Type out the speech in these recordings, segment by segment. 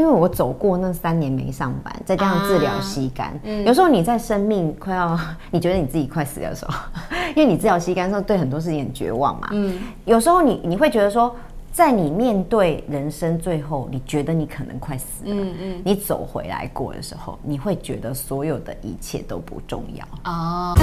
因为我走过那三年没上班，再加上治疗膝肝，啊嗯、有时候你在生命快要，你觉得你自己快死的时候，因为你治疗膝肝的时候，对很多事情很绝望嘛。嗯，有时候你你会觉得说，在你面对人生最后，你觉得你可能快死了，嗯嗯，你走回来过的时候，你会觉得所有的一切都不重要啊。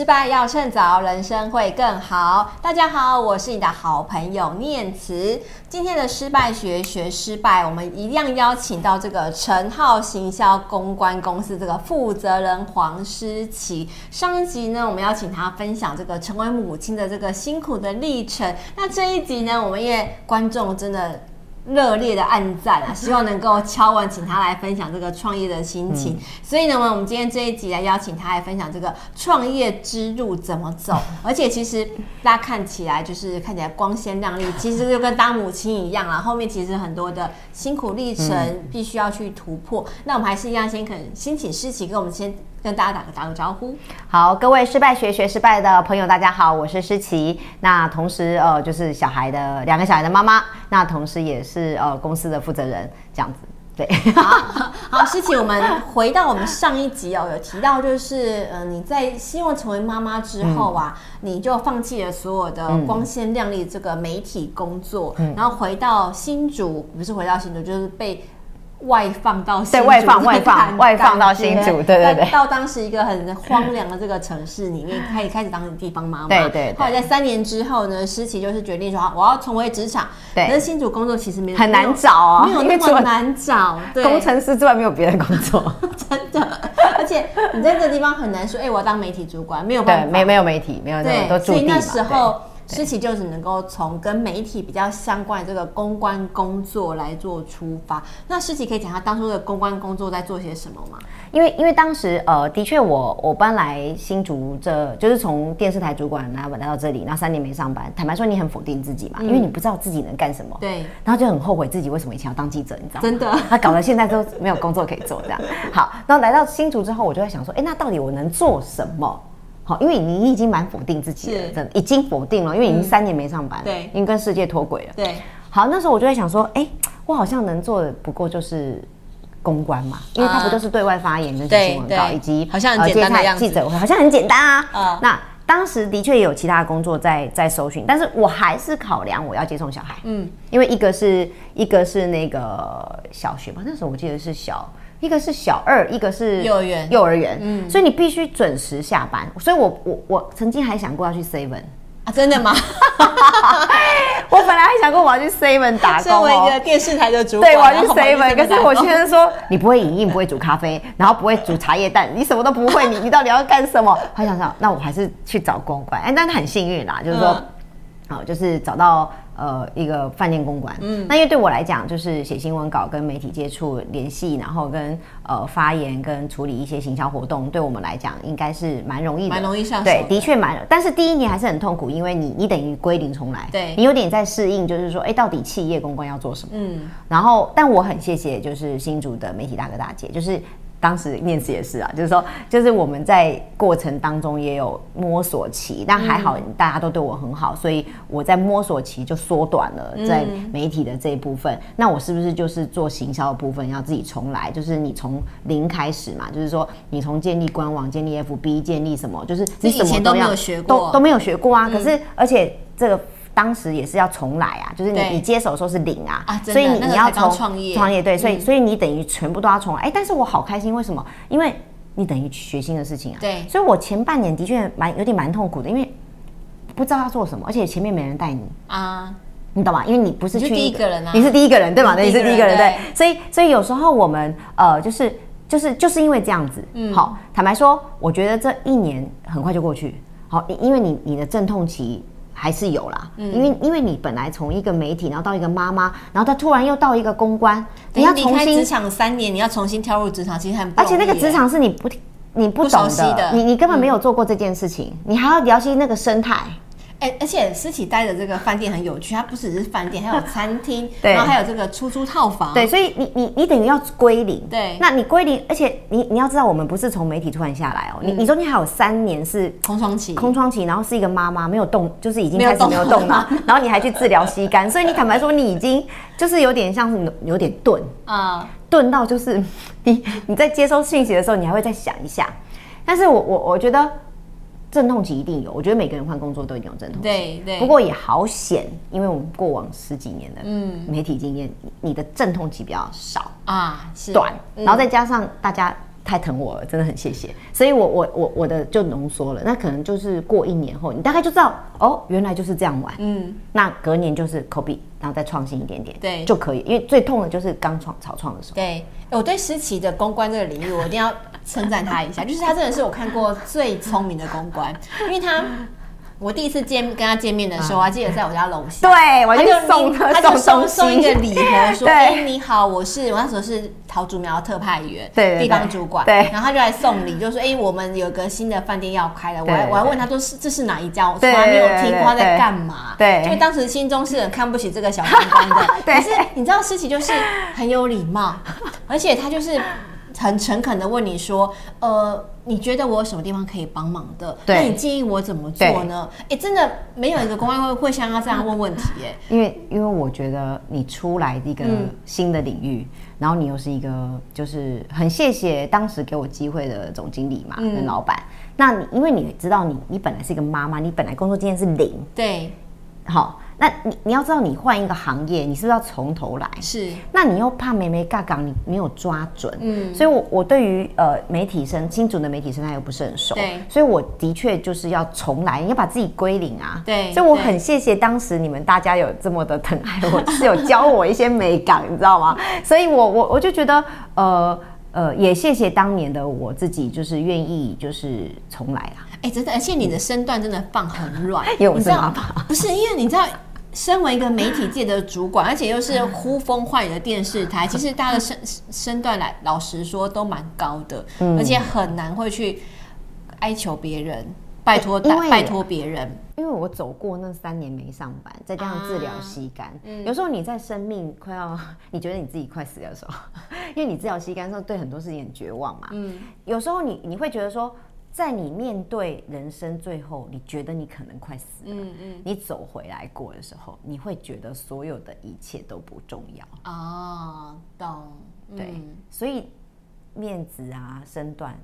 失败要趁早，人生会更好。大家好，我是你的好朋友念慈。今天的失败学学失败，我们一样邀请到这个陈浩行销公关公司这个负责人黄诗琪。上一集呢，我们邀请他分享这个成为母亲的这个辛苦的历程。那这一集呢，我们也观众真的。热烈的暗赞啊！希望能够敲完，请他来分享这个创业的心情。嗯、所以呢，我们今天这一集来邀请他来分享这个创业之路怎么走。而且其实大家看起来就是看起来光鲜亮丽，其实就跟当母亲一样啊。后面其实很多的辛苦历程必须要去突破。嗯、那我们还是一样，先肯先请诗琪跟我们先。跟大家打个打个招呼，好，各位失败学学失败的朋友，大家好，我是诗琪。那同时呃，就是小孩的两个小孩的妈妈，那同时也是呃公司的负责人，这样子。对，好，好，诗琪，我们回到我们上一集哦，有提到就是呃你在希望成为妈妈之后啊，嗯、你就放弃了所有的光鲜亮丽这个媒体工作，嗯、然后回到新竹，不是回到新竹，就是被。外放到新竹，对，外放外放外放到新竹，对对对，到当时一个很荒凉的这个城市里面，可以开始当地方妈妈。对对。后来在三年之后呢，诗琪就是决定说，我要重回职场。对。可是新竹工作其实没有很难找啊，没有那么难找。对。工程师之外没有别的工作，真的。而且你在这个地方很难说，哎，我要当媒体主管，没有办法。对，没没有媒体，没有那么多驻地嘛。所以那时候。诗琪就只能够从跟媒体比较相关的这个公关工作来做出发。那诗琪可以讲他当初的公关工作在做些什么吗？因为因为当时呃，的确我我搬来新竹这，就是从电视台主管来来到这里，然后三年没上班。坦白说，你很否定自己嘛，嗯、因为你不知道自己能干什么。对。然后就很后悔自己为什么以前要当记者，你知道吗？真的。他搞得现在都没有工作可以做这样。好，然后来到新竹之后，我就在想说，哎，那到底我能做什么？因为你已经蛮否定自己了，真的已经否定了，因为已经三年没上班，对，已经跟世界脱轨了。对，好，那时候我就在想说，哎，我好像能做的不过就是公关嘛，因为它不就是对外发言、跟写新闻稿以及好像很简单的样子，记者会好像很简单啊。那当时的确也有其他的工作在在搜寻，但是我还是考量我要接送小孩，嗯，因为一个是一个是那个小学吧，那时候我记得是小。一个是小二，一个是幼儿园，幼儿园，嗯，所以你必须准时下班。所以我我我曾经还想过要去 Seven 啊，真的吗？我本来还想过我要去 Seven 打工，作为一个电视台的主管，对，我要去 Seven。可是我先生说，你不会影印，不会煮咖啡，然后不会煮茶叶蛋，你什么都不会，你 你到底要干什么？还想想，那我还是去找公关。哎，但是很幸运啦，就是说，好，就是找到。呃，一个饭店公关，嗯，那因为对我来讲，就是写新闻稿、跟媒体接触、联系，然后跟呃发言、跟处理一些行销活动，对我们来讲应该是蛮容易的，蛮容易上手。对，的确蛮，但是第一年还是很痛苦，因为你你等于归零重来，对，你有点在适应，就是说，哎，到底企业公关要做什么？嗯，然后，但我很谢谢，就是新竹的媒体大哥大姐，就是。当时面试也是啊，就是说，就是我们在过程当中也有摸索期，但还好大家都对我很好，所以我在摸索期就缩短了在媒体的这一部分。那我是不是就是做行销的部分要自己重来？就是你从零开始嘛，就是说你从建立官网、建立 FB、建立什么，就是你什么都没有学过，都都没有学过啊。可是而且这个。当时也是要重来啊，就是你你接手的时候是零啊，啊所以你你要从创业创业对，所以所以你等于全部都要重来。哎，但是我好开心，为什么？因为你等于学新的事情啊。对，所以我前半年的确蛮有点蛮痛苦的，因为不知道要做什么，而且前面没人带你啊，你懂吗？因为你不是去第一个人啊，你是第一个人对吗？你是第一个人对，所以所以有时候我们呃，就是就是就是因为这样子，嗯，好，坦白说，我觉得这一年很快就过去，好，因为你你的阵痛期。还是有啦，嗯、因为因为你本来从一个媒体，然后到一个妈妈，然后他突然又到一个公关，你要重新职场三年，你要重新跳入职场，其实很而且那个职场是你不你不懂的，的。你你根本没有做过这件事情，嗯、你还要了解那个生态。哎，而且思琪待的这个饭店很有趣，它不只是饭店，还有餐厅，然后还有这个出租套房。对，所以你你你等于要归零。对，那你归零，而且你你要知道，我们不是从媒体突然下来哦，你你中间还有三年是空窗期，空窗期，然后是一个妈妈没有动，就是已经开始没有动了，然后你还去治疗膝盖，所以你坦白说，你已经就是有点像是有点钝啊，钝到就是 你你在接收信息的时候，你还会再想一下。但是我我我觉得。阵痛期一定有，我觉得每个人换工作都一定有阵痛期。对对。不过也好险，因为我们过往十几年的媒体经验，嗯、你的阵痛期比较少啊，是短。然后再加上大家太疼我了，真的很谢谢。所以我我我我的就浓缩了，那可能就是过一年后，你大概就知道哦，原来就是这样玩。嗯。那隔年就是 copy，然后再创新一点点，对，就可以。因为最痛的就是刚创草创的时候。对，我对思琪的公关这个领域，我一定要。称赞他一下，就是他真的是我看过最聪明的公关，因为他我第一次见跟他见面的时候，我还记得在我家楼下，对，我就送他，他就送送一个礼盒，说：“ 哎，你好，我是我那时候是桃竹苗特派员，对，地方主管，对，然后他就来送礼，就说：哎，我们有个新的饭店要开了，我还我还问他说是这是哪一家，我从来没有听过他在干嘛，对，因为当时心中是很看不起这个小公关的，可是你知道思琪就是很有礼貌，而且他就是。很诚恳的问你说，呃，你觉得我有什么地方可以帮忙的？那你建议我怎么做呢？哎、欸，真的没有一个公安会会像他这样问问题耶。因为因为我觉得你出来一个新的领域，嗯、然后你又是一个就是很谢谢当时给我机会的总经理嘛，跟、嗯、老板。那你因为你知道你你本来是一个妈妈，你本来工作经验是零，对，好。那你你要知道，你换一个行业，你是不是要从头来？是。那你又怕眉眉角角，你没有抓准。嗯。所以我，我我对于呃媒体生新竹的媒体生态又不是很熟。对。所以我的确就是要重来，你要把自己归零啊。对。所以我很谢谢当时你们大家有这么的疼爱我，是有教我一些美感，你知道吗？所以我我我就觉得呃呃，也谢谢当年的我自己，就是愿意就是重来啊。哎、欸，真的，而且你的身段真的放很软，因为我是妈妈。不是，因为你知道。身为一个媒体界的主管，而且又是呼风唤雨的电视台，其实大家的身身段来，老实说都蛮高的，嗯、而且很难会去哀求别人，拜托拜托别人。因为我走过那三年没上班，再加上治疗膝肝，啊嗯、有时候你在生命快要，你觉得你自己快死的时候，因为你治疗膝肝的时候，对很多事情很绝望嘛。嗯，有时候你你会觉得说。在你面对人生最后，你觉得你可能快死了，嗯嗯，你走回来过的时候，你会觉得所有的一切都不重要啊，懂？对，所以面子啊，身段。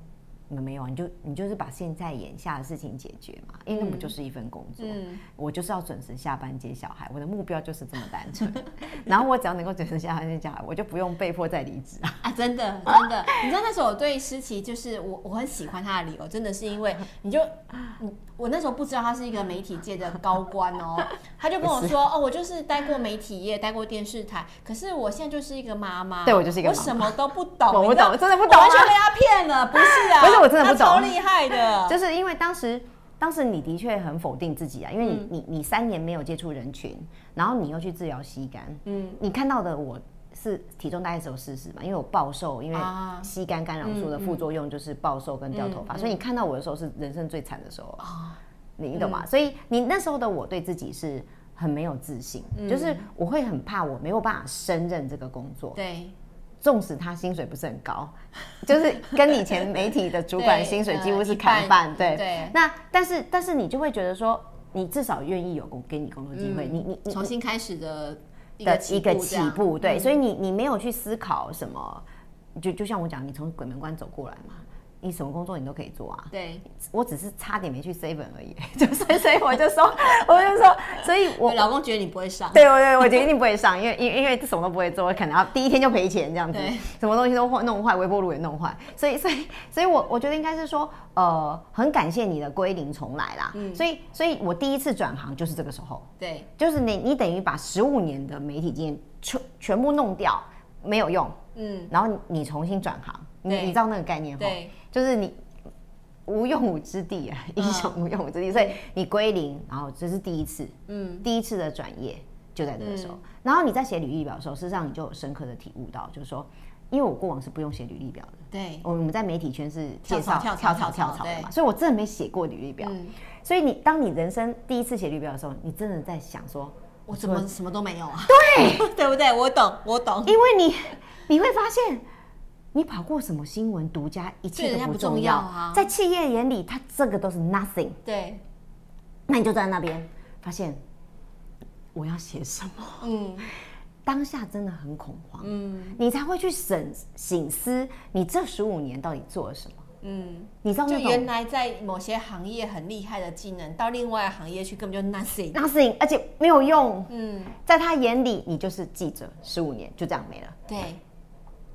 你们没有啊？你就你就是把现在眼下的事情解决嘛，因为那不就是一份工作？嗯，我就是要准时下班接小孩，我的目标就是这么单纯。然后我只要能够准时下班接小孩，我就不用被迫再离职啊！啊，真的真的，你知道那时候我对诗琪就是我我很喜欢他的理由，真的是因为 你就你我那时候不知道他是一个媒体界的高官哦，他就跟我说哦，我就是待过媒体业，待过电视台，可是我现在就是一个妈妈，对我就是一个妈妈，我什么都不懂，我不懂，真的不懂，完全被他骗了，不是啊？我真的不懂，超厉害的，就是因为当时，当时你的确很否定自己啊，因为你、嗯、你你三年没有接触人群，然后你又去治疗膝肝，嗯，你看到的我是体重大概只有四十嘛，因为我暴瘦，因为膝肝干扰素的副作用就是暴瘦跟掉头发，嗯嗯、所以你看到我的时候是人生最惨的时候啊，你你懂吗？嗯、所以你那时候的我对自己是很没有自信，嗯、就是我会很怕我没有办法胜任这个工作，对。纵使他薪水不是很高，就是跟以前媒体的主管 薪水几乎是砍半，对。对。那但是但是你就会觉得说，你至少愿意有工给你工作机会，你你你重新开始的的一个起步，对。所以你你没有去思考什么，就就像我讲，你从鬼门关走过来嘛。你什么工作你都可以做啊？对，我只是差点没去 seven 而已，就所以所以我就说，我就说，所以我老公觉得你不会上，对，我对我觉得一定不会上，因为因因为什么都不会做，可能要第一天就赔钱这样子，对什么东西都坏弄坏，微波炉也弄坏，所以所以所以我我觉得应该是说，呃，很感谢你的归零重来啦，嗯，所以所以我第一次转行就是这个时候，对，就是你你等于把十五年的媒体经验全全部弄掉，没有用，嗯，然后你重新转行，你你知道那个概念吗？对，就是你。无用武之地啊，英雄无用武之地，所以你归零，然后这是第一次，嗯，第一次的转业就在这个时候。然后你在写履历表的时候，事实上你就有深刻的体悟到，就是说，因为我过往是不用写履历表的，对，我们在媒体圈是介绍跳槽跳槽的嘛，所以我真的没写过履历表。嗯、所以你当你人生第一次写履历表的时候，你真的在想说，我怎么什么都没有啊？对，对不对？我懂，我懂。因为你你会发现，你跑过什么新闻、独家，一切都不重要。啊。在企业眼里，它这个都是 nothing。对，那你就在那边发现，我要写什么？嗯。当下真的很恐慌，嗯，你才会去审省思，你这十五年到底做了什么，嗯，你知道就原来在某些行业很厉害的技能，到另外行业去根本就 nothing，nothing，而且没有用，嗯，在他眼里你就是记者，十五年就这样没了，对，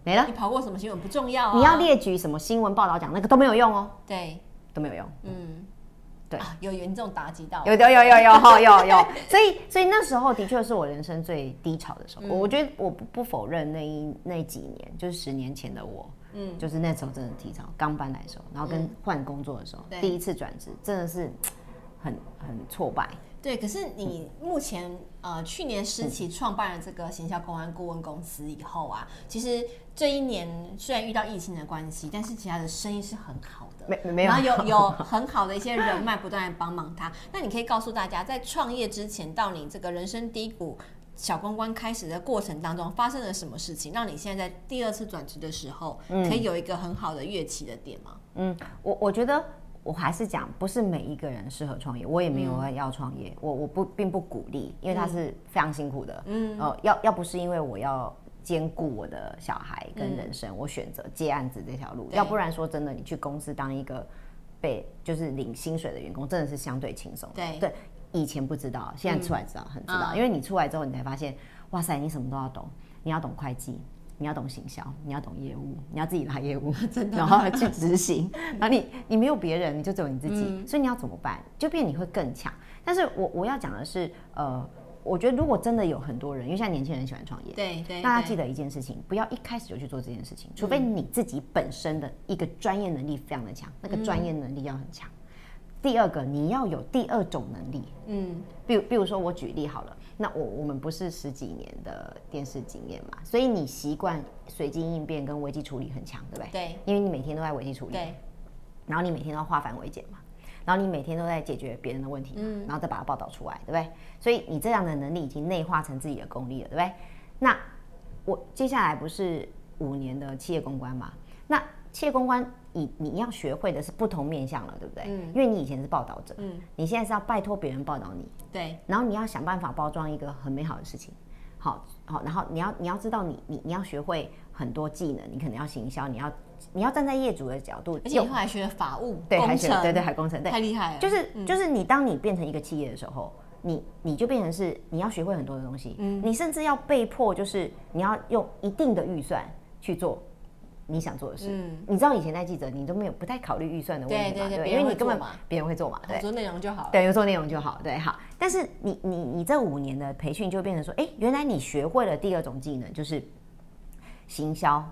没了，你跑过什么新闻不重要，你要列举什么新闻报道讲那个都没有用哦，对，都没有用，嗯。对、啊，有严重打击到，有有有有有哈有有，有，所以所以那时候的确是我人生最低潮的时候。嗯、我觉得我不不否认那一那几年，就是十年前的我，嗯，就是那时候真的低潮，刚搬来的时候，然后跟换工作的时候，嗯、第一次转职，真的是很很挫败。对，可是你目前呃去年十期创办了这个行销公安顾问公司以后啊，其实这一年虽然遇到疫情的关系，但是其他的生意是很好的，没没有，然后有 有很好的一些人脉不断帮忙他。那你可以告诉大家，在创业之前到你这个人生低谷小公关开始的过程当中，发生了什么事情，让你现在在第二次转职的时候，可以有一个很好的跃起的点吗？嗯，我我觉得。我还是讲，不是每一个人适合创业，我也没有要创业，嗯、我我不并不鼓励，因为他是非常辛苦的。嗯，呃，要要不是因为我要兼顾我的小孩跟人生，嗯、我选择接案子这条路，要不然说真的，你去公司当一个被就是领薪水的员工，真的是相对轻松。对对，以前不知道，现在出来知道，嗯、很知道，因为你出来之后，你才发现，哇塞，你什么都要懂，你要懂会计。你要懂行销，你要懂业务，你要自己拉业务，真的，然后去执行。然后你你没有别人，你就只有你自己，嗯、所以你要怎么办？就变你会更强。但是我我要讲的是，呃，我觉得如果真的有很多人，因为现在年轻人喜欢创业，对对，对大家记得一件事情，不要一开始就去做这件事情，除非你自己本身的一个专业能力非常的强，那个专业能力要很强。嗯、第二个，你要有第二种能力，嗯，比如比如说我举例好了。那我我们不是十几年的电视经验嘛，所以你习惯随机应变跟危机处理很强，对不对？对，因为你每天都在危机处理，对，然后你每天都要化繁为简嘛，然后你每天都在解决别人的问题，嗯，然后再把它报道出来，对不对？所以你这样的能力已经内化成自己的功力了，对不对？那我接下来不是五年的企业公关嘛？那企业公关。你你要学会的是不同面向了，对不对？嗯，因为你以前是报道者，嗯，你现在是要拜托别人报道你，对，然后你要想办法包装一个很美好的事情，好，好，然后你要你要知道你你你要学会很多技能，你可能要行销，你要你要站在业主的角度，而且后来学了法务，对，还学了对对，海工程，对，太厉害了，就是就是你当你变成一个企业的时候，你你就变成是你要学会很多的东西，嗯，你甚至要被迫就是你要用一定的预算去做。你想做的事，嗯，你知道以前在记者，你都没有不太考虑预算的问题嘛？对对对，因为你根本别人会做嘛，对，做内容就好，对，有做内容就好，对，好。但是你你你这五年的培训就变成说，哎，原来你学会了第二种技能，就是行销、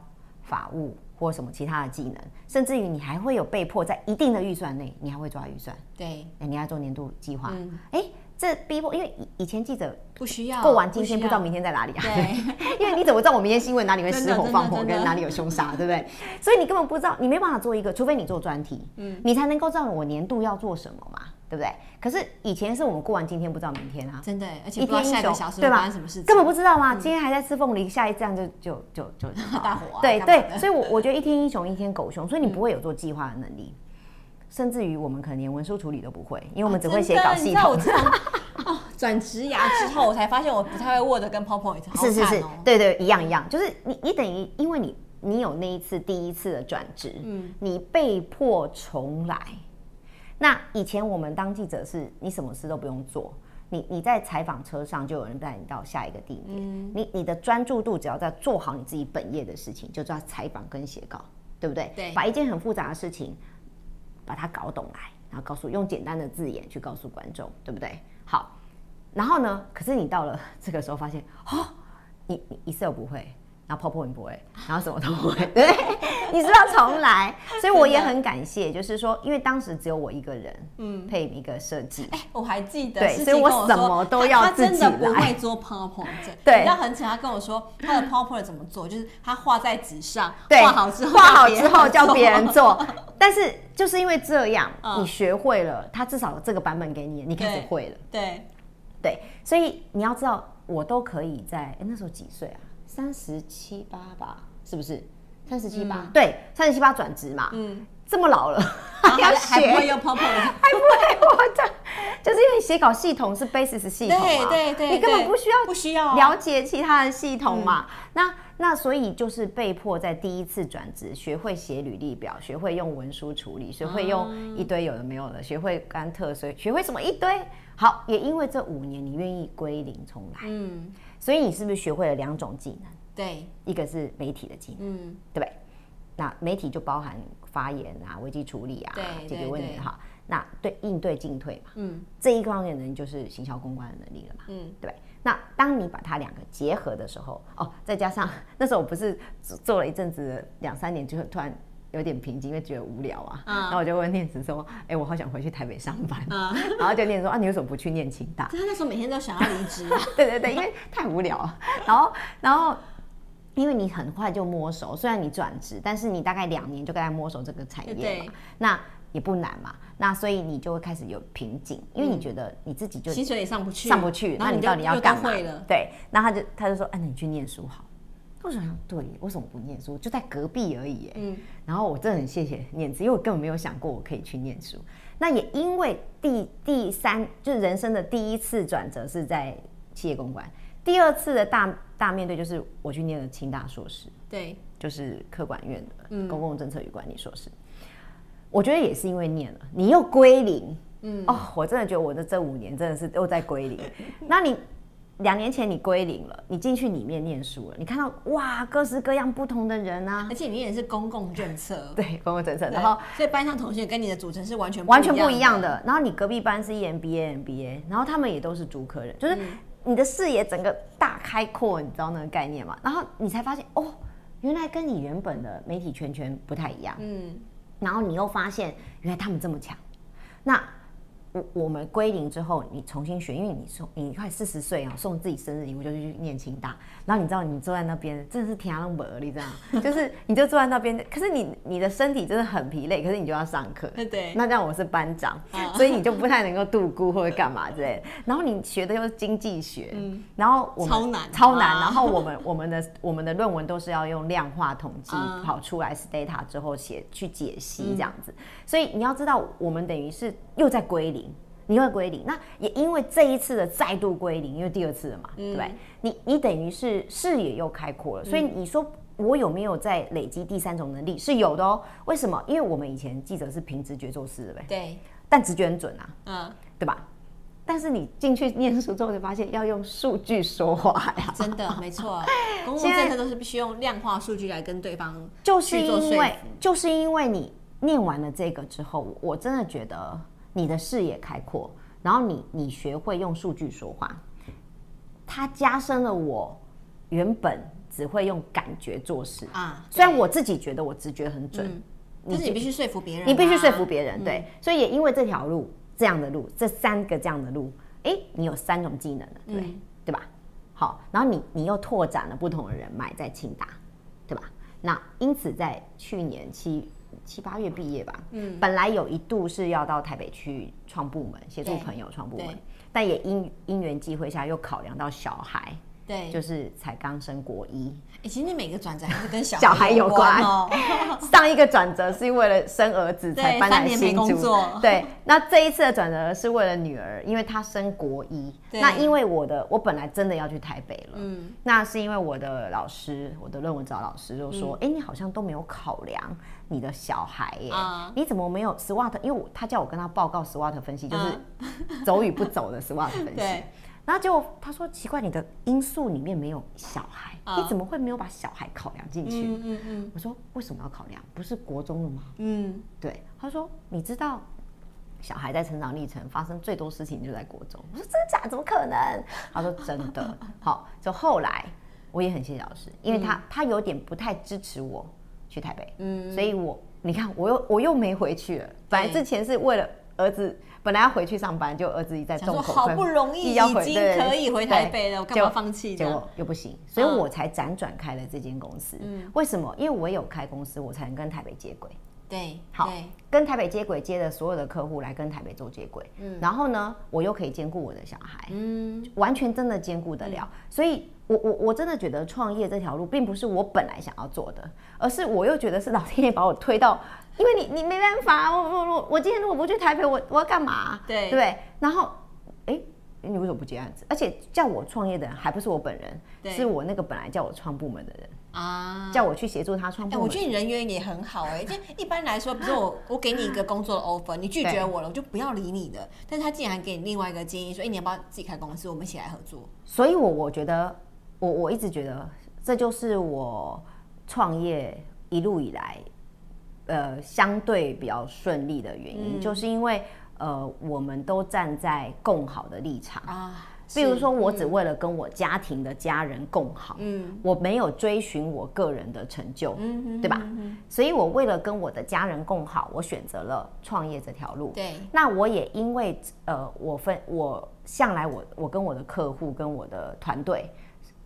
法务或什么其他的技能，甚至于你还会有被迫在一定的预算内，你还会抓预算，对，哎，你要做年度计划，哎。这逼迫，因为以以前记者不需要过完今天不知道明天在哪里啊？对，因为你怎么知道我明天新闻哪里会失火放火，跟哪里有凶杀，对不对？所以你根本不知道，你没办法做一个，除非你做专题，嗯，你才能够知道我年度要做什么嘛，对不对？可是以前是我们过完今天不知道明天啊，真的，而且一天下个小时对吧？什么事根本不知道吗？今天还在吃凤梨，下一站就就就就 大火，对对，所以我我觉得一天英雄一天狗熊，所以你不会有做计划的能力，甚至于我们可能连文书处理都不会，因为我们只会写稿系统。转职涯之后，我才发现我不太会 Word 跟 PowerPoint，哦。是是是，对对，一样一样，就是你你等于因为你你有那一次第一次的转职，嗯，你被迫重来。那以前我们当记者是，你什么事都不用做，你你在采访车上就有人带你到下一个地点，嗯，你你的专注度只要在做好你自己本业的事情，就叫采访跟写稿，对不对？对，把一件很复杂的事情把它搞懂来，然后告诉用简单的字眼去告诉观众，对不对？好。然后呢？可是你到了这个时候，发现哦，你你一次都不会，然后泡泡你不会，然后什么都不会，对，你是不是要重来？所以我也很感谢，就是说，因为当时只有我一个人，嗯，配一个设计。哎，我还记得，对，所以我什么都要自己来。他真的不会做 PowerPoint，对，他很巧，他跟我说他的 PowerPoint 怎么做，就是他画在纸上，画好之后，画好之后叫别人做。但是就是因为这样，你学会了，他至少这个版本给你，你开始会了。对，对，所以你要知道，我都可以在，哎，那时候几岁啊？三十七八吧，是不是？三十七八，对，三十七八转职嘛，嗯，这么老了，还不会用 PowerPoint，还不会，我这就是因为写稿系统是 Basis 系统嘛，对对对，你根本不需要不需要了解其他的系统嘛，那那所以就是被迫在第一次转职，学会写履历表，学会用文书处理，学会用一堆有的没有的，学会甘特，所以学会什么一堆，好，也因为这五年你愿意归零重来，嗯，所以你是不是学会了两种技能？对，一个是媒体的技能，嗯，对不对？那媒体就包含发言啊、危机处理啊、解决问题哈。那对应对进退嘛，嗯，这一方面的人就是行销公关的能力了嘛，嗯，对。那当你把它两个结合的时候，哦，再加上那时候我不是做了一阵子两三年，就突然有点瓶颈，因为觉得无聊啊。嗯，然后我就问念慈说：“哎，我好想回去台北上班。”嗯，然后就念说：“啊，你为什么不去念清大？”他那时候每天都想要离职啊。对对对，因为太无聊了。然后，然后。因为你很快就摸熟，虽然你转职，但是你大概两年就该摸熟这个产业嘛，那也不难嘛。那所以你就会开始有瓶颈，因为你觉得你自己就薪水也上不去，上不去，那你到底要干嘛？了对，那他就他就说，哎，你去念书好。我想想，对，为什么不念书？就在隔壁而已。嗯。然后我真的很谢谢念慈，因为我根本没有想过我可以去念书。那也因为第第三就是人生的第一次转折是在企业公关。第二次的大大面对就是我去念了清大硕士，对，就是科管院的公共政策与管理硕士。嗯、我觉得也是因为念了，你又归零，嗯，哦，我真的觉得我的这五年真的是又在归零。那你两年前你归零了，你进去里面念书了，你看到哇，各式各样不同的人啊，而且里面也是公共政策，对，公共政策，然后所以班上同学跟你的组成是完全完全不一样的。然后你隔壁班是 EMBA、MBA，然后他们也都是主科人，就是。嗯你的视野整个大开阔，你知道那个概念吗？然后你才发现哦，原来跟你原本的媒体圈圈不太一样。嗯，然后你又发现原来他们这么强，那。我我们归零之后，你重新学，因为你送你快四十岁啊，送自己生日礼物就去念清大，然后你知道你坐在那边真的是天崩地裂这样，就是你就坐在那边，可是你你的身体真的很疲累，可是你就要上课，对，那这样我是班长，所以你就不太能够度孤或者干嘛之类的，然后你学的又是经济学，嗯，然后我们超难超难，然后我们我们的我们的论文都是要用量化统计跑出来 data 之后写去解析这样子，所以你要知道我们等于是又在归零。你会归零，那也因为这一次的再度归零，因为第二次了嘛，嗯、对不对？你你等于是视野又开阔了，所以你说我有没有在累积第三种能力？是有的哦。为什么？因为我们以前记者是凭直觉做事的呗，对，但直觉很准啊，嗯，对吧？但是你进去念书之后，就发现要用数据说话呀，真的 没错。公共政策都是必须用量化数据来跟对方，就是因为就是因为你念完了这个之后，我真的觉得。你的视野开阔，然后你你学会用数据说话，它加深了我原本只会用感觉做事啊。虽然我自己觉得我直觉很准，嗯、你但是你必须说服别人、啊，你必须说服别人，对。嗯、所以也因为这条路这样的路，这三个这样的路，哎，你有三种技能了，对、嗯、对吧？好，然后你你又拓展了不同的人脉在清大，对吧？那因此在去年七。七八月毕业吧，嗯，本来有一度是要到台北去创部门，协助朋友创部门，但也因因缘际会下又考量到小孩。对，就是才刚升国一。哎，其实你每个转折还是跟小 小孩有关哦。上一个转折是为了生儿子 才搬来新竹。对，那这一次的转折是为了女儿，因为她升国一。那因为我的，我本来真的要去台北了。嗯。那是因为我的老师，我的论文指导老师就说：“哎，你好像都没有考量你的小孩耶，你怎么没有 SWOT？因为他叫我跟他报告 SWOT 分析，就是走与不走的 SWOT 分析。”然后结果他说奇怪，你的因素里面没有小孩，你怎么会没有把小孩考量进去？嗯嗯嗯。我说为什么要考量？不是国中了吗？嗯，对。他说你知道小孩在成长历程发生最多事情就在国中。我说真的假？怎么可能？他说真的。好，就后来我也很谢谢老师，因为他他有点不太支持我去台北，嗯，所以我你看我又我又没回去了。本来之前是为了儿子，本来要回去上班，就儿子一在重口，好不容易已经可以回台北了，我干嘛放弃？结果又不行，所以我才辗转开了这间公司。嗯，为什么？因为我有开公司，我才能跟台北接轨。对，好，跟台北接轨，接的所有的客户来跟台北做接轨，嗯，然后呢，我又可以兼顾我的小孩，嗯，完全真的兼顾得了，嗯、所以我我我真的觉得创业这条路并不是我本来想要做的，而是我又觉得是老天爷把我推到，因为你你没办法，我我我我今天如果不去台北，我我要干嘛？对对，然后哎。你为什么不接案子？而且叫我创业的人还不是我本人，是我那个本来叫我创部门的人啊，叫我去协助他创部门。哎、欸，我觉得你人缘也很好哎、欸。就一般来说，比如说我我给你一个工作的 offer，你拒绝我了，我就不要理你的。但是他竟然给你另外一个建议，说：“哎、欸，你要不要自己开公司？我们一起来合作。”所以我，我我觉得，我我一直觉得这就是我创业一路以来，呃，相对比较顺利的原因，嗯、就是因为。呃，我们都站在共好的立场啊。比如说，我只为了跟我家庭的家人共好，嗯，我没有追寻我个人的成就，嗯，对吧？所以我为了跟我的家人共好，我选择了创业这条路。对，那我也因为呃，我分我向来我我跟我的客户跟我的团队，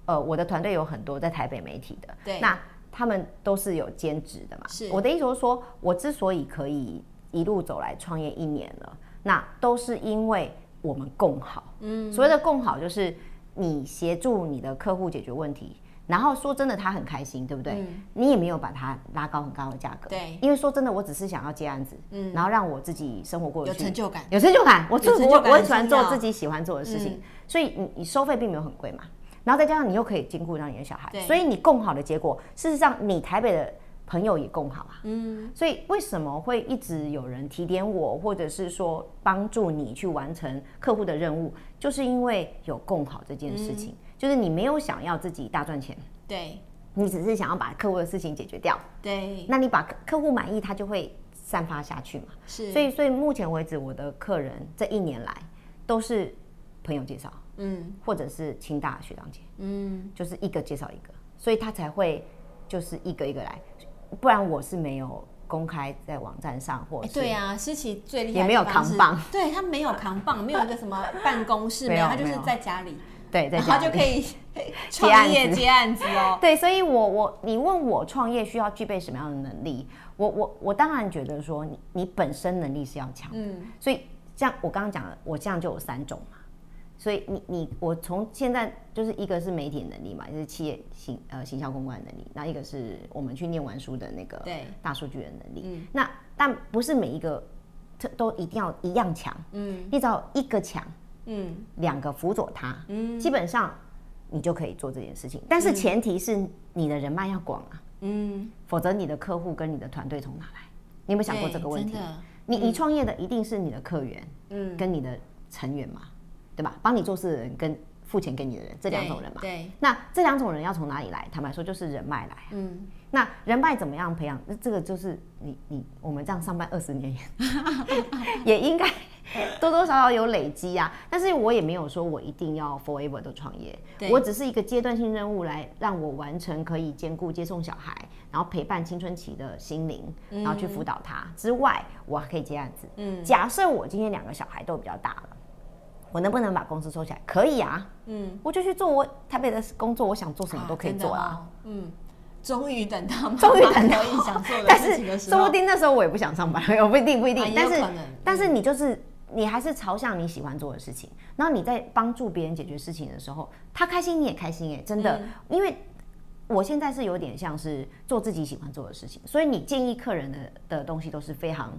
呃，我的团队有很多在台北媒体的，对，那他们都是有兼职的嘛。是，我的意思是说，我之所以可以。一路走来，创业一年了，那都是因为我们共好。嗯，所谓的共好，就是你协助你的客户解决问题，然后说真的，他很开心，对不对？嗯，你也没有把他拉高很高的价格。对，因为说真的，我只是想要接案子，嗯，然后让我自己生活过得去，有成就感，有成就感。我做我我很喜欢做自己喜欢做的事情，嗯，所以你你收费并没有很贵嘛，然后再加上你又可以兼顾到你的小孩，所以你共好的结果，事实上你台北的。朋友也共好啊，嗯，所以为什么会一直有人提点我，或者是说帮助你去完成客户的任务，就是因为有共好这件事情，嗯、就是你没有想要自己大赚钱，对，你只是想要把客户的事情解决掉，对，那你把客户满意，他就会散发下去嘛，是，所以所以目前为止，我的客人这一年来都是朋友介绍，嗯，或者是清大学长姐，嗯，就是一个介绍一个，所以他才会就是一个一个来。不然我是没有公开在网站上，或者对啊，思琪最厉害也没有扛棒，对他没有扛棒，没有一个什么办公室，没有，他就是在家里，对，在家就可以 创业接案子。哦。对，所以我我你问我创业需要具备什么样的能力？我我我当然觉得说你你本身能力是要强，嗯，所以像我刚刚讲的，我这样就有三种嘛。所以你你我从现在就是一个是媒体能力嘛，就是企业行呃行销公关能力，那一个是我们去念完书的那个大数据的能力。嗯、那但不是每一个都一定要一样强，嗯，你只要一个强，嗯，两个辅佐他，嗯，基本上你就可以做这件事情。但是前提是你的人脉要广啊，嗯，否则你的客户跟你的团队从哪来？你有没有想过这个问题？你你创业的一定是你的客源，嗯，跟你的成员嘛。对吧？帮你做事的人跟付钱给你的人，这两种人嘛。对。对，那这两种人要从哪里来？坦白说，就是人脉来啊。嗯。那人脉怎么样培养？那这个就是你你我们这样上班二十年，也应该多多少少有累积啊。但是我也没有说我一定要 forever 的创业，我只是一个阶段性任务，来让我完成可以兼顾接送小孩，然后陪伴青春期的心灵，然后去辅导他之外，我还可以接案子。嗯。假设我今天两个小孩都比较大了。我能不能把公司收起来？可以啊，嗯，我就去做我台北的工作，我想做什么都可以做啊。啊嗯，终于等到，终于等到想做的事情的时候，但是说不定那时候我也不想上班，我不一定不一定。但是，但是你就是你还是朝向你喜欢做的事情，然后你在帮助别人解决事情的时候，他开心你也开心哎，真的，因为我现在是有点像是做自己喜欢做的事情，所以你建议客人的的东西都是非常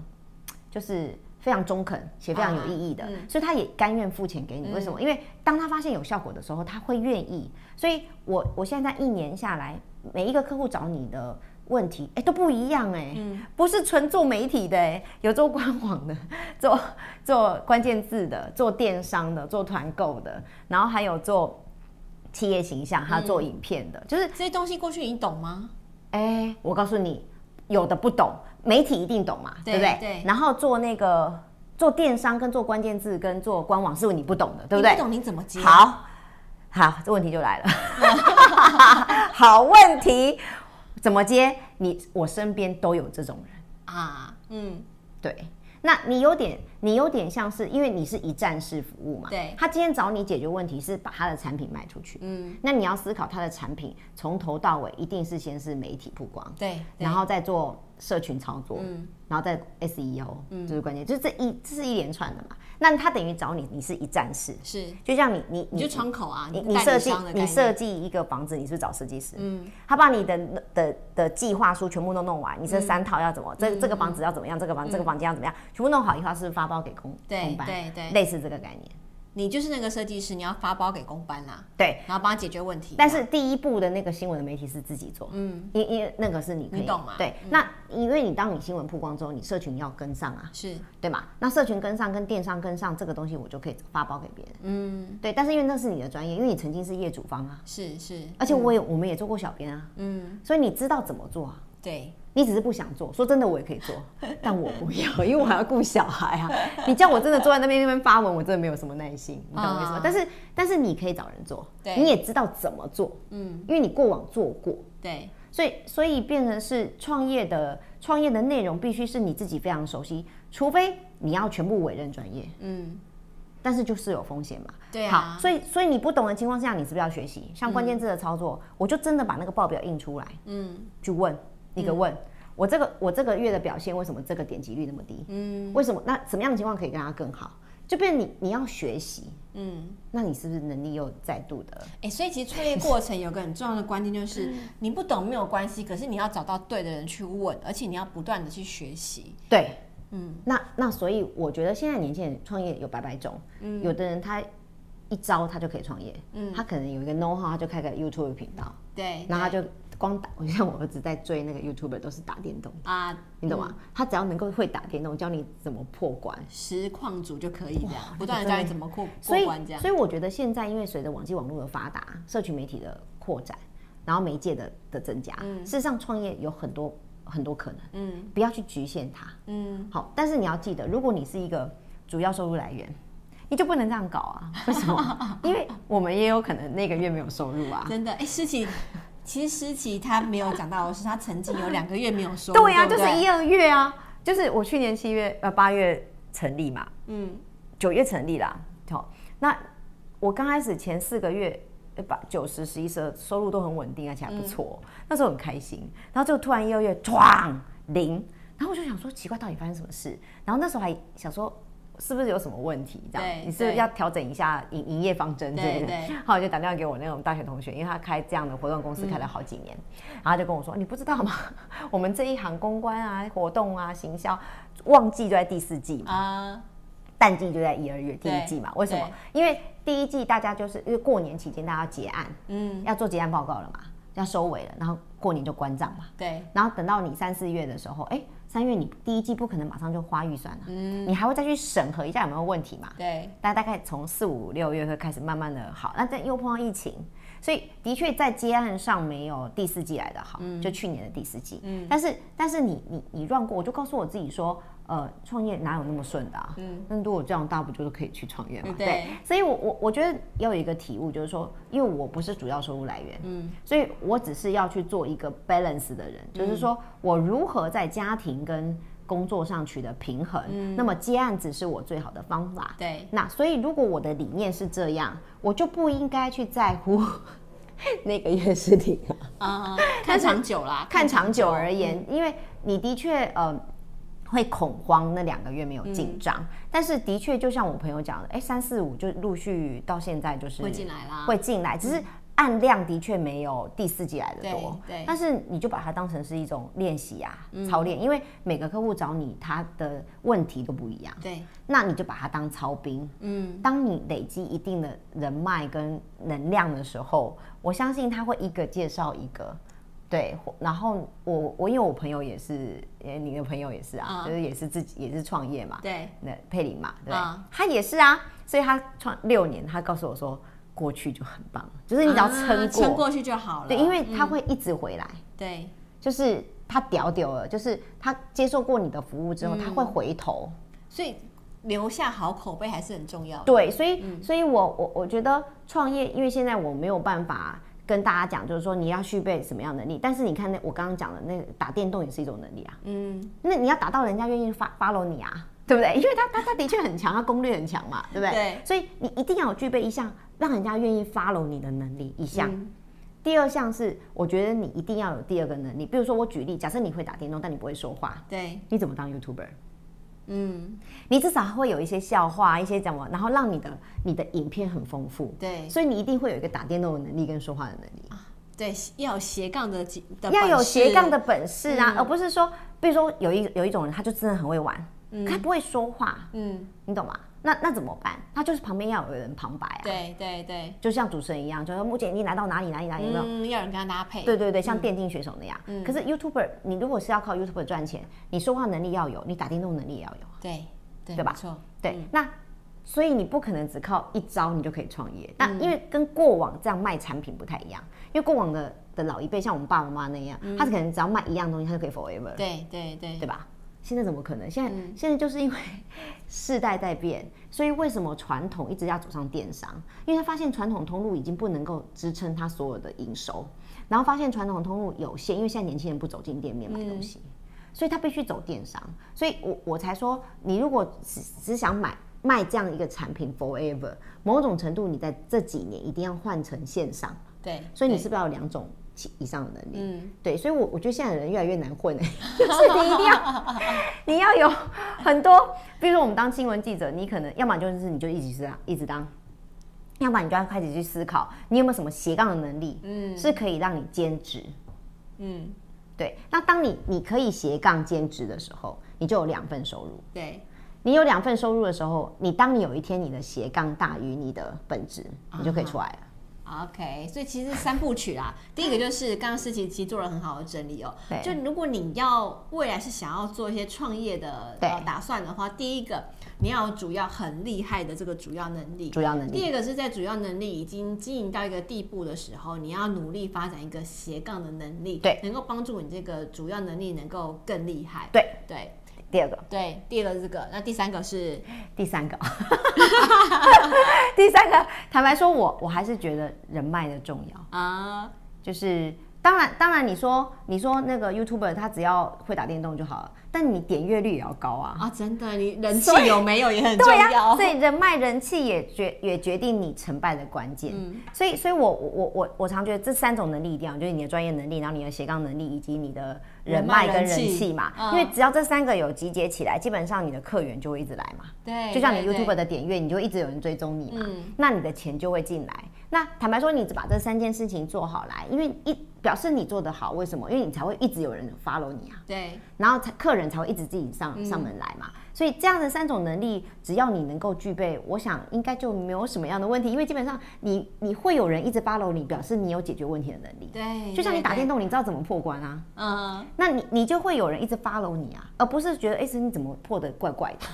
就是。非常中肯且非常有意义的，啊嗯、所以他也甘愿付钱给你。为什么？嗯、因为当他发现有效果的时候，他会愿意。所以我我现在一年下来，每一个客户找你的问题，哎，都不一样哎，嗯、不是纯做媒体的哎，有做官网的，做做关键字的，做电商的，做团购的，然后还有做企业形象，还有做影片的，嗯、就是这些东西过去你懂吗？哎，我告诉你。有的不懂，媒体一定懂嘛，对，对不对？对。然后做那个做电商跟做关键字跟做官网，是不是你不懂的，对不对？你不懂你怎么接？好，好，这问题就来了。好问题，怎么接？你我身边都有这种人啊，嗯，对。那你有点，你有点像是，因为你是一站式服务嘛，对。他今天找你解决问题是把他的产品卖出去，嗯。那你要思考他的产品从头到尾一定是先是媒体曝光，对，然后再做社群操作，嗯，然后再 SEO，嗯，这是关键，就是这一这是一连串的嘛。那他等于找你，你是一站式，是，就像你你你就窗口啊，你你设计你设计一个房子，你是是找设计师，嗯，他把你的的的计划书全部都弄完，你这三套要怎么，这这个房子要怎么样，这个房这个房间要怎么样，全部弄好以后，是发包给工工班？对对，类似这个概念。你就是那个设计师，你要发包给公班啦，对，然后帮他解决问题。但是第一步的那个新闻的媒体是自己做，嗯，因因为那个是你可以，你懂吗？对，那因为你当你新闻曝光之后，你社群要跟上啊，是。对嘛？那社群跟上，跟电商跟上，这个东西我就可以发包给别人，嗯，对。但是因为那是你的专业，因为你曾经是业主方啊，是是，而且我也我们也做过小编啊，嗯，所以你知道怎么做啊？对。你只是不想做，说真的，我也可以做，但我不要，因为我还要顾小孩啊。你叫我真的坐在那边那边发文，我真的没有什么耐心，你懂我意思吗？但是，但是你可以找人做，你也知道怎么做，嗯，因为你过往做过，对，所以，所以变成是创业的创业的内容必须是你自己非常熟悉，除非你要全部委任专业，嗯，但是就是有风险嘛，对啊，好，所以，所以你不懂的情况下，你是不是要学习？像关键字的操作，我就真的把那个报表印出来，嗯，去问。一个问、嗯、我这个我这个月的表现为什么这个点击率那么低？嗯，为什么？那什么样的情况可以跟他更好？就变成你你要学习，嗯，那你是不是能力又再度的？哎、欸，所以其实创业过程有个很重要的关键，就是你不懂没有关系，可是你要找到对的人去问，而且你要不断的去学习。对，嗯，那那所以我觉得现在年轻人创业有百百种，嗯，有的人他一招他就可以创业，嗯，他可能有一个 know how，他就开个 YouTube 频道，对，然后他就。光打，我 像我儿子在追那个 YouTuber，都是打电动啊，你懂吗？嗯、他只要能够会打电动，教你怎么破关，实况组就可以这样，不断的教你怎么过过关这样。所以我觉得现在因为随着网际网络的发达，社群媒体的扩展，然后媒介的的增加，嗯、事实上创业有很多很多可能，嗯，不要去局限它，嗯，好，但是你要记得，如果你是一个主要收入来源，你就不能这样搞啊？为什么？因为我们也有可能那个月没有收入啊，真的，哎，诗琪。其实诗琪他没有讲到的是，他曾经有两个月没有收入。对呀、啊，就是一二月啊，就是我去年七月呃八月成立嘛，嗯，九月成立啦。好，那我刚开始前四个月把九十十一十二收入都很稳定，而且还不错，嗯、那时候很开心。然后就突然一二月唰零，然后我就想说奇怪，到底发生什么事？然后那时候还想说。是不是有什么问题？这样，你是不是要调整一下营营业方针？对对。后来就打电话给我那种大学同学，因为他开这样的活动公司开了好几年，然后就跟我说：“你不知道吗？我们这一行公关啊、活动啊、行销，旺季就在第四季嘛，啊，淡季就在一二月第一季嘛。为什么？因为第一季大家就是因为过年期间大家要结案，嗯，要做结案报告了嘛，要收尾了，然后过年就关账嘛。对。然后等到你三四月的时候，哎。三月你第一季不可能马上就花预算了，嗯，你还会再去审核一下有没有问题嘛？对，大概大概从四五六月会开始慢慢的好，那这又碰到疫情，所以的确在接案上没有第四季来的好，嗯，就去年的第四季，嗯，但是但是你你你 run 过，我就告诉我自己说。呃，创业哪有那么顺的啊？嗯，那如果这样，大不就是可以去创业嘛？对，对，所以我我我觉得要有一个体悟，就是说，因为我不是主要收入来源，嗯，所以我只是要去做一个 balance 的人，嗯，就是说我如何在家庭跟工作上取得平衡。嗯，那么接案子是我最好的方法。对，那所以如果我的理念是这样，我就不应该去在乎 那个月是零啊，看长久啦，看长久而言，嗯，因为你的确呃。会恐慌，那两个月没有进账，嗯、但是的确就像我朋友讲的，哎，三四五就陆续到现在就是会进来啦，会进来，只是按量的确没有第四季来的多，对，对，但是你就把它当成是一种练习啊，嗯、操练，因为每个客户找你，他的问题都不一样，对，那你就把它当操兵，嗯，当你累积一定的人脉跟能量的时候，我相信他会一个介绍一个。对，然后我我因为我朋友也是，你的朋友也是啊，嗯、就是也是自己也是创业嘛，对，那佩林嘛，对，嗯、他也是啊，所以他创六年，他告诉我说过去就很棒，就是你只要撑过，撑、嗯、过去就好了，对，因为他会一直回来，嗯、对，就是他屌屌了，就是他接受过你的服务之后，嗯、他会回头，所以留下好口碑还是很重要的，对，所以，嗯、所以我我我觉得创业，因为现在我没有办法。跟大家讲，就是说你要具备什么样能力。但是你看那我刚刚讲的那个打电动也是一种能力啊。嗯，那你要打到人家愿意发 follow 你啊，对不对？因为他他他的确很强，他攻略很强嘛，对不对？对。所以你一定要有具备一项让人家愿意 follow 你的能力一项。嗯、第二项是，我觉得你一定要有第二个能力。比如说我举例，假设你会打电动，但你不会说话，对，你怎么当 YouTuber？嗯，你至少会有一些笑话，一些怎么，然后让你的你的影片很丰富。对，所以你一定会有一个打电动的能力跟说话的能力。啊、对，要有斜杠的，的要有斜杠的本事啊，嗯、而不是说，比如说有一有一种人，他就真的很会玩，嗯、他不会说话，嗯，你懂吗？那那怎么办？他就是旁边要有人旁白啊。对对对，就像主持人一样，就说目前你来到哪里哪里哪里有没有？嗯，要有人跟他搭配。对对对，像电竞选手那样。嗯。可是 YouTuber，你如果是要靠 YouTuber 赚钱，你说话能力要有，你打电动能力也要有。对。对，对吧？没错。对，嗯、那所以你不可能只靠一招你就可以创业。那、嗯、因为跟过往这样卖产品不太一样，因为过往的的老一辈，像我们爸爸妈妈那样，嗯、他是可能只要卖一样东西，他就可以 forever。对对对，对吧？现在怎么可能？现在、嗯、现在就是因为 世代在变，所以为什么传统一直要走上电商？因为他发现传统通路已经不能够支撑他所有的营收，然后发现传统通路有限，因为现在年轻人不走进店面买东西。嗯所以他必须走电商，所以我我才说，你如果只只想买卖这样一个产品 forever，某种程度你在这几年一定要换成线上。对，所以你是不是要有两种以上的能力？嗯，对，所以我我觉得现在的人越来越难混哎，就是你一定要你要有很多，比如说我们当新闻记者，你可能要么就是你就一直是一直当，要么你就要开始去思考，你有没有什么斜杠的能力，嗯，是可以让你兼职，嗯。对，那当你你可以斜杠兼职的时候，你就有两份收入。对，你有两份收入的时候，你当你有一天你的斜杠大于你的本职，你就可以出来了。OK，所以其实三部曲啦，第一个就是刚刚思琪其实做了很好的整理哦。对，就如果你要未来是想要做一些创业的呃打算的话，第一个你要有主要很厉害的这个主要能力。主要能力。第二个是在主要能力已经经营到一个地步的时候，你要努力发展一个斜杠的能力，对，能够帮助你这个主要能力能够更厉害。对对。第二个，对，第二个这个，那第三个是第三个，第三个，坦白说我，我我还是觉得人脉的重要啊，就是。当然，当然，你说你说那个 YouTuber 他只要会打电动就好了，但你点阅率也要高啊！啊，真的，你人气有没有也很重要。对啊，所以人脉人气也决也决定你成败的关键。嗯，所以，所以我我我我常觉得这三种能力一定要，就是你的专业能力，然后你的斜杠能力，以及你的人脉跟人气嘛。因为只要这三个有集结起来，基本上你的客源就会一直来嘛。对，就像你 YouTuber 的点阅，你就一直有人追踪你嘛。嗯，那你的钱就会进来。那坦白说，你只把这三件事情做好来，因为一。表示你做得好，为什么？因为你才会一直有人 follow 你啊。对，然后才客人才会一直自己上上门来嘛。嗯、所以这样的三种能力，只要你能够具备，我想应该就没有什么样的问题。因为基本上你你会有人一直 follow 你，表示你有解决问题的能力。对，就像你打电动，你知道怎么破关啊？嗯，那你你就会有人一直 follow 你啊，而不是觉得哎，是你怎么破的怪怪的？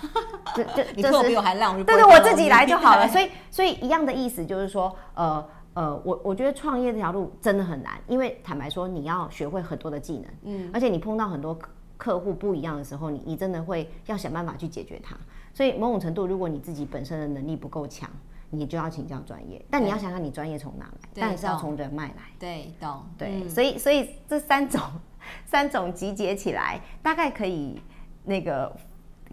这 这，你破比我还烂，对对，我自己来就好了。所以所以一样的意思就是说，呃。呃，我我觉得创业这条路真的很难，因为坦白说，你要学会很多的技能，嗯，而且你碰到很多客客户不一样的时候，你你真的会要想办法去解决它。所以某种程度，如果你自己本身的能力不够强，你就要请教专业。但你要想想你专业从哪来，对但是要从人脉来。对，懂。对，所以所以这三种三种集结起来，大概可以那个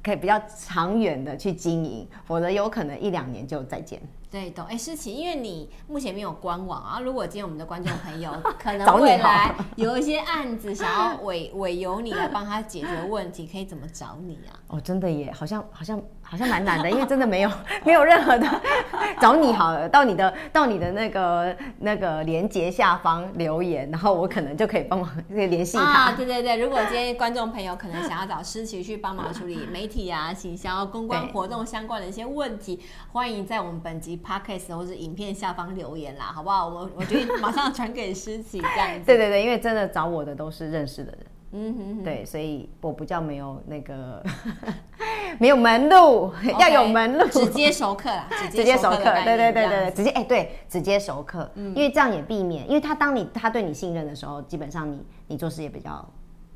可以比较长远的去经营，否则有可能一两年就再见。对，懂。哎，诗琪，因为你目前没有官网啊，如果今天我们的观众朋友 可能未来 有一些案子想要委委由你来帮他解决问题，可以怎么找你啊？哦，真的耶，好像好像好像蛮难的，因为真的没有 没有任何的找你好了，到你的到你的那个那个连接下方留言，然后我可能就可以帮忙可以联系他。啊，对对对，如果今天观众朋友可能想要找诗琪去帮忙处理媒体啊、行销、公关活动相关的一些问题，欢迎在我们本集。Podcast 或者影片下方留言啦，好不好？我我决定马上传给诗琪这样子。对对对，因为真的找我的都是认识的人，嗯哼哼，对，所以我不叫没有那个 没有门路，Okay, 要有门路，直接熟客啦，直接熟客，对对对对对，直接哎、欸、对，直接熟客，嗯，因为这样也避免，因为他当你他对你信任的时候，基本上你你做事也比较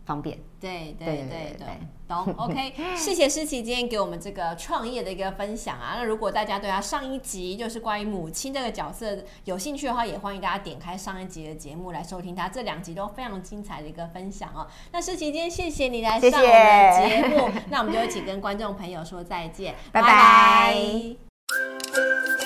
方便。对对对对，懂。OK，谢谢诗琪今天给我们这个创业的一个分享啊。那如果大家对他上一集就是关于母亲这个角色有兴趣的话，也欢迎大家点开上一集的节目来收听他这两集都非常精彩的一个分享哦。那诗琪今天谢谢你来上我们的节目，谢谢那我们就一起跟观众朋友说再见，拜拜。拜拜。